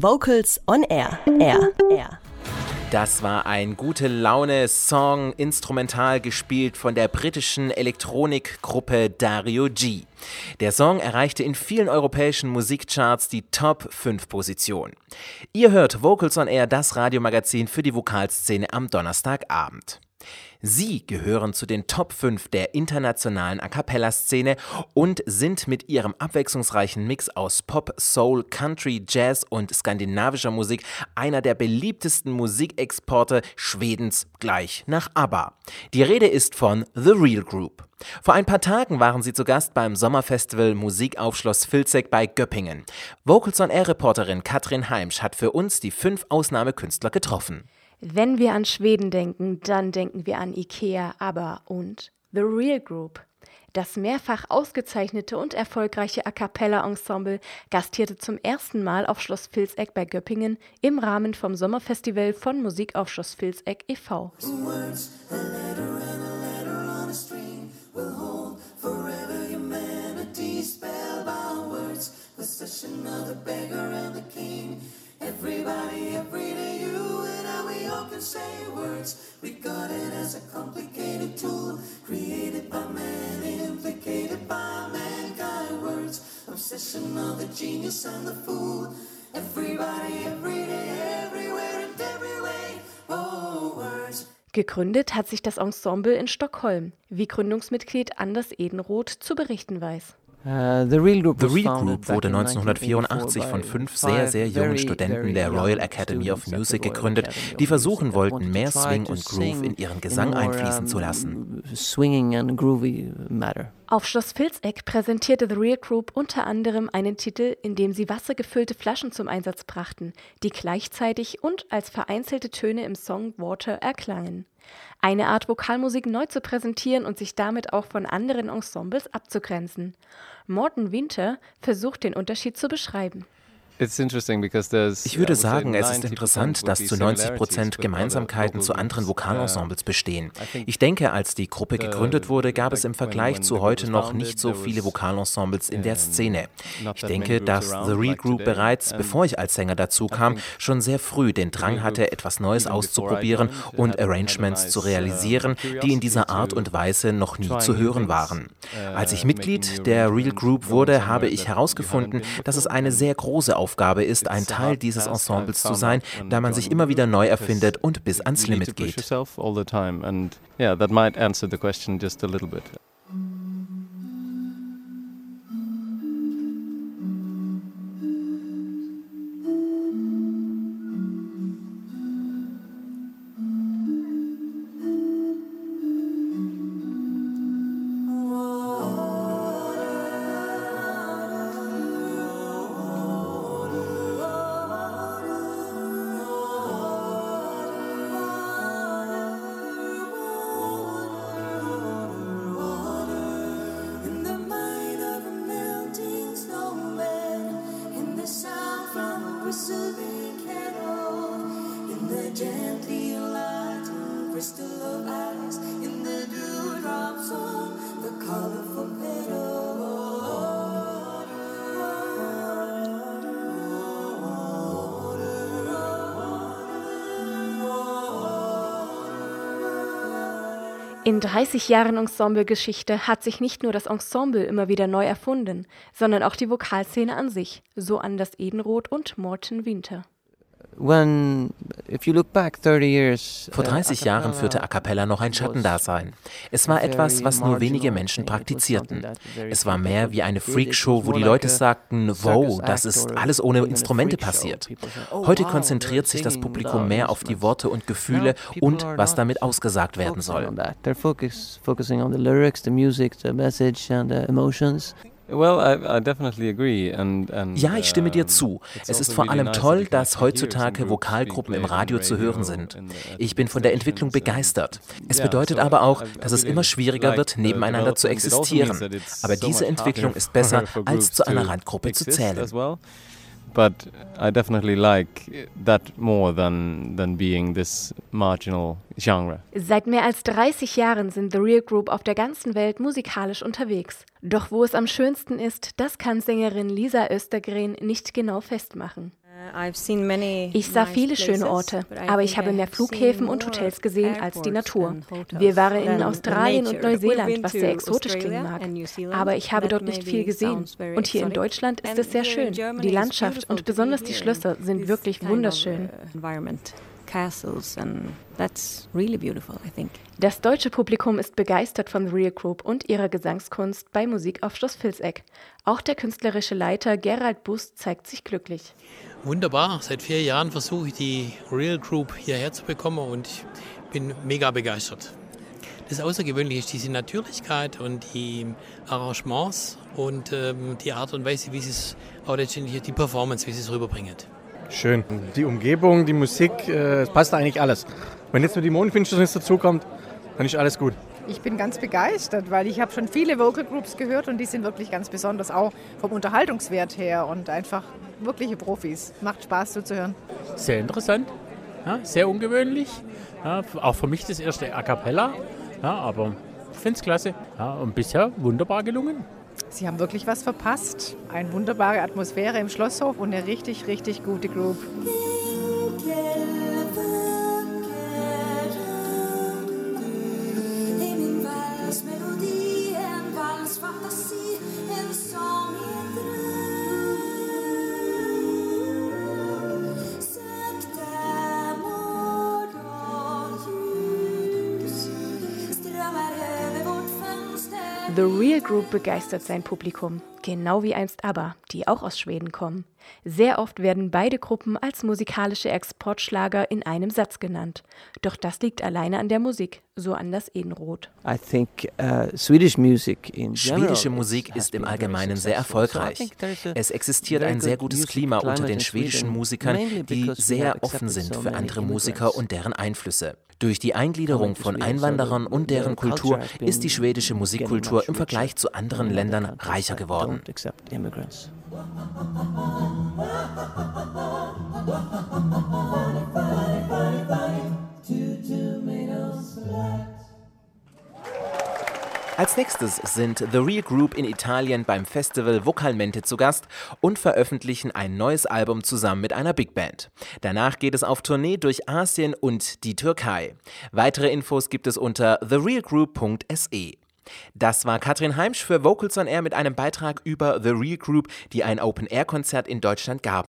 Vocals on Air. Air. Air. Das war ein gute Laune-Song, instrumental gespielt von der britischen Elektronikgruppe Dario G. Der Song erreichte in vielen europäischen Musikcharts die Top 5 Position. Ihr hört Vocals on Air, das Radiomagazin für die Vokalszene am Donnerstagabend. Sie gehören zu den Top 5 der internationalen A cappella-Szene und sind mit ihrem abwechslungsreichen Mix aus Pop, Soul, Country, Jazz und skandinavischer Musik einer der beliebtesten Musikexporte Schwedens gleich nach ABBA. Die Rede ist von The Real Group. Vor ein paar Tagen waren sie zu Gast beim Sommerfestival Musik auf Schloss Filzek bei Göppingen. Vocals on Air Reporterin Katrin Heimsch hat für uns die fünf Ausnahmekünstler getroffen. Wenn wir an Schweden denken, dann denken wir an IKEA, aber und The Real Group. Das mehrfach ausgezeichnete und erfolgreiche A cappella Ensemble gastierte zum ersten Mal auf Schloss Vilseck bei Göppingen im Rahmen vom Sommerfestival von Musik auf Schloss Vilseck e.V. Everybody, every day, you and All can say words. Regarded as a complicated tool, created by man, implicated by mankind. Words, obsession of the genius and the fool. Everybody, every day, everywhere and every way. Oh, words. Gegründet hat sich das Ensemble in Stockholm, wie Gründungsmitglied Anders Edenroth zu berichten weiß. Uh, The Real Group wurde 1984 von fünf sehr, sehr jungen Studenten der Royal Academy of Music gegründet, die versuchen wollten, mehr Swing und Groove in ihren Gesang einfließen zu lassen. Auf Schloss Vilseck präsentierte The Real Group unter anderem einen Titel, in dem sie wassergefüllte Flaschen zum Einsatz brachten, die gleichzeitig und als vereinzelte Töne im Song Water erklangen eine Art Vokalmusik neu zu präsentieren und sich damit auch von anderen Ensembles abzugrenzen. Morten Winter versucht den Unterschied zu beschreiben. Ich würde sagen, es ist interessant, dass zu 90 Prozent Gemeinsamkeiten zu anderen Vokalensembles bestehen. Ich denke, als die Gruppe gegründet wurde, gab es im Vergleich zu heute noch nicht so viele Vokalensembles in der Szene. Ich denke, dass The Real Group bereits, bevor ich als Sänger dazu kam, schon sehr früh den Drang hatte, etwas Neues auszuprobieren und Arrangements zu realisieren, die in dieser Art und Weise noch nie zu hören waren. Als ich Mitglied der Real Group wurde, habe ich herausgefunden, dass es eine sehr große Aufgabe Aufgabe ist, ein Teil dieses Ensembles zu sein, da man sich immer wieder neu erfindet und bis ans Limit geht. In 30 Jahren Ensemblegeschichte hat sich nicht nur das Ensemble immer wieder neu erfunden, sondern auch die Vokalszene an sich, so Anders Edenroth und Morten Winter. Vor 30 uh, Jahren führte A Cappella noch ein Schattendasein. Es war etwas, was nur wenige Menschen praktizierten. Es war mehr wie eine Freakshow, wo die Leute sagten, wow, das ist alles ohne Instrumente passiert. Oh, Heute konzentriert sich das Publikum mehr auf die Worte und Gefühle und was damit ausgesagt werden soll. Ja, ich stimme dir zu. Es ist vor allem toll, dass heutzutage Vokalgruppen im Radio zu hören sind. Ich bin von der Entwicklung begeistert. Es bedeutet aber auch, dass es immer schwieriger wird, nebeneinander zu also existieren. Aber diese Entwicklung ist besser, als zu einer Randgruppe zu zählen but I definitely like that more than, than being this marginal genre. Seit mehr als 30 Jahren sind The Real Group auf der ganzen Welt musikalisch unterwegs. Doch wo es am schönsten ist, das kann Sängerin Lisa Östergren nicht genau festmachen. Ich sah viele schöne Orte, aber ich habe mehr Flughäfen und Hotels gesehen als die Natur. Wir waren in Australien und Neuseeland, was sehr exotisch klingen mag. Aber ich habe dort nicht viel gesehen. Und hier in Deutschland ist es sehr schön. Die Landschaft und besonders die Schlösser sind wirklich wunderschön. Das deutsche Publikum ist begeistert von The Real Group und ihrer Gesangskunst bei Musik auf Schloss Vilseck. Auch der künstlerische Leiter Gerald Bust zeigt sich glücklich. Wunderbar. Seit vier Jahren versuche ich die Real Group hierher zu bekommen und ich bin mega begeistert. Das Außergewöhnliche ist diese Natürlichkeit und die Arrangements und ähm, die Art und Weise, wie sie es auch letztendlich die Performance, wie sie es rüberbringen. Schön. Die Umgebung, die Musik, äh, es passt eigentlich alles. Wenn jetzt nur die Mondfinsternis dazukommt, dann ist alles gut. Ich bin ganz begeistert, weil ich habe schon viele Vocal Groups gehört und die sind wirklich ganz besonders, auch vom Unterhaltungswert her und einfach wirkliche Profis. Macht Spaß zuzuhören. Sehr interessant, ja, sehr ungewöhnlich. Ja, auch für mich das erste A Cappella, ja, aber ich finde es klasse ja, und bisher wunderbar gelungen. Sie haben wirklich was verpasst. Eine wunderbare Atmosphäre im Schlosshof und eine richtig, richtig gute Group. The Real Group begeistert sein Publikum, genau wie einst ABBA, die auch aus Schweden kommen. Sehr oft werden beide Gruppen als musikalische Exportschlager in einem Satz genannt. Doch das liegt alleine an der Musik, so Anders Edenroth. Uh, Schwedische Musik ist im Allgemeinen sehr erfolgreich. Es existiert ein sehr gutes Klima unter den schwedischen Musikern, die sehr offen sind für andere Musiker und deren Einflüsse. Durch die Eingliederung von Einwanderern und deren Kultur ist die schwedische Musikkultur im Vergleich zu anderen Ländern reicher geworden. Als nächstes sind The Real Group in Italien beim Festival Vocalmente zu Gast und veröffentlichen ein neues Album zusammen mit einer Big Band. Danach geht es auf Tournee durch Asien und die Türkei. Weitere Infos gibt es unter therealgroup.se. Das war Katrin Heimsch für Vocals on Air mit einem Beitrag über The Real Group, die ein Open-Air-Konzert in Deutschland gab.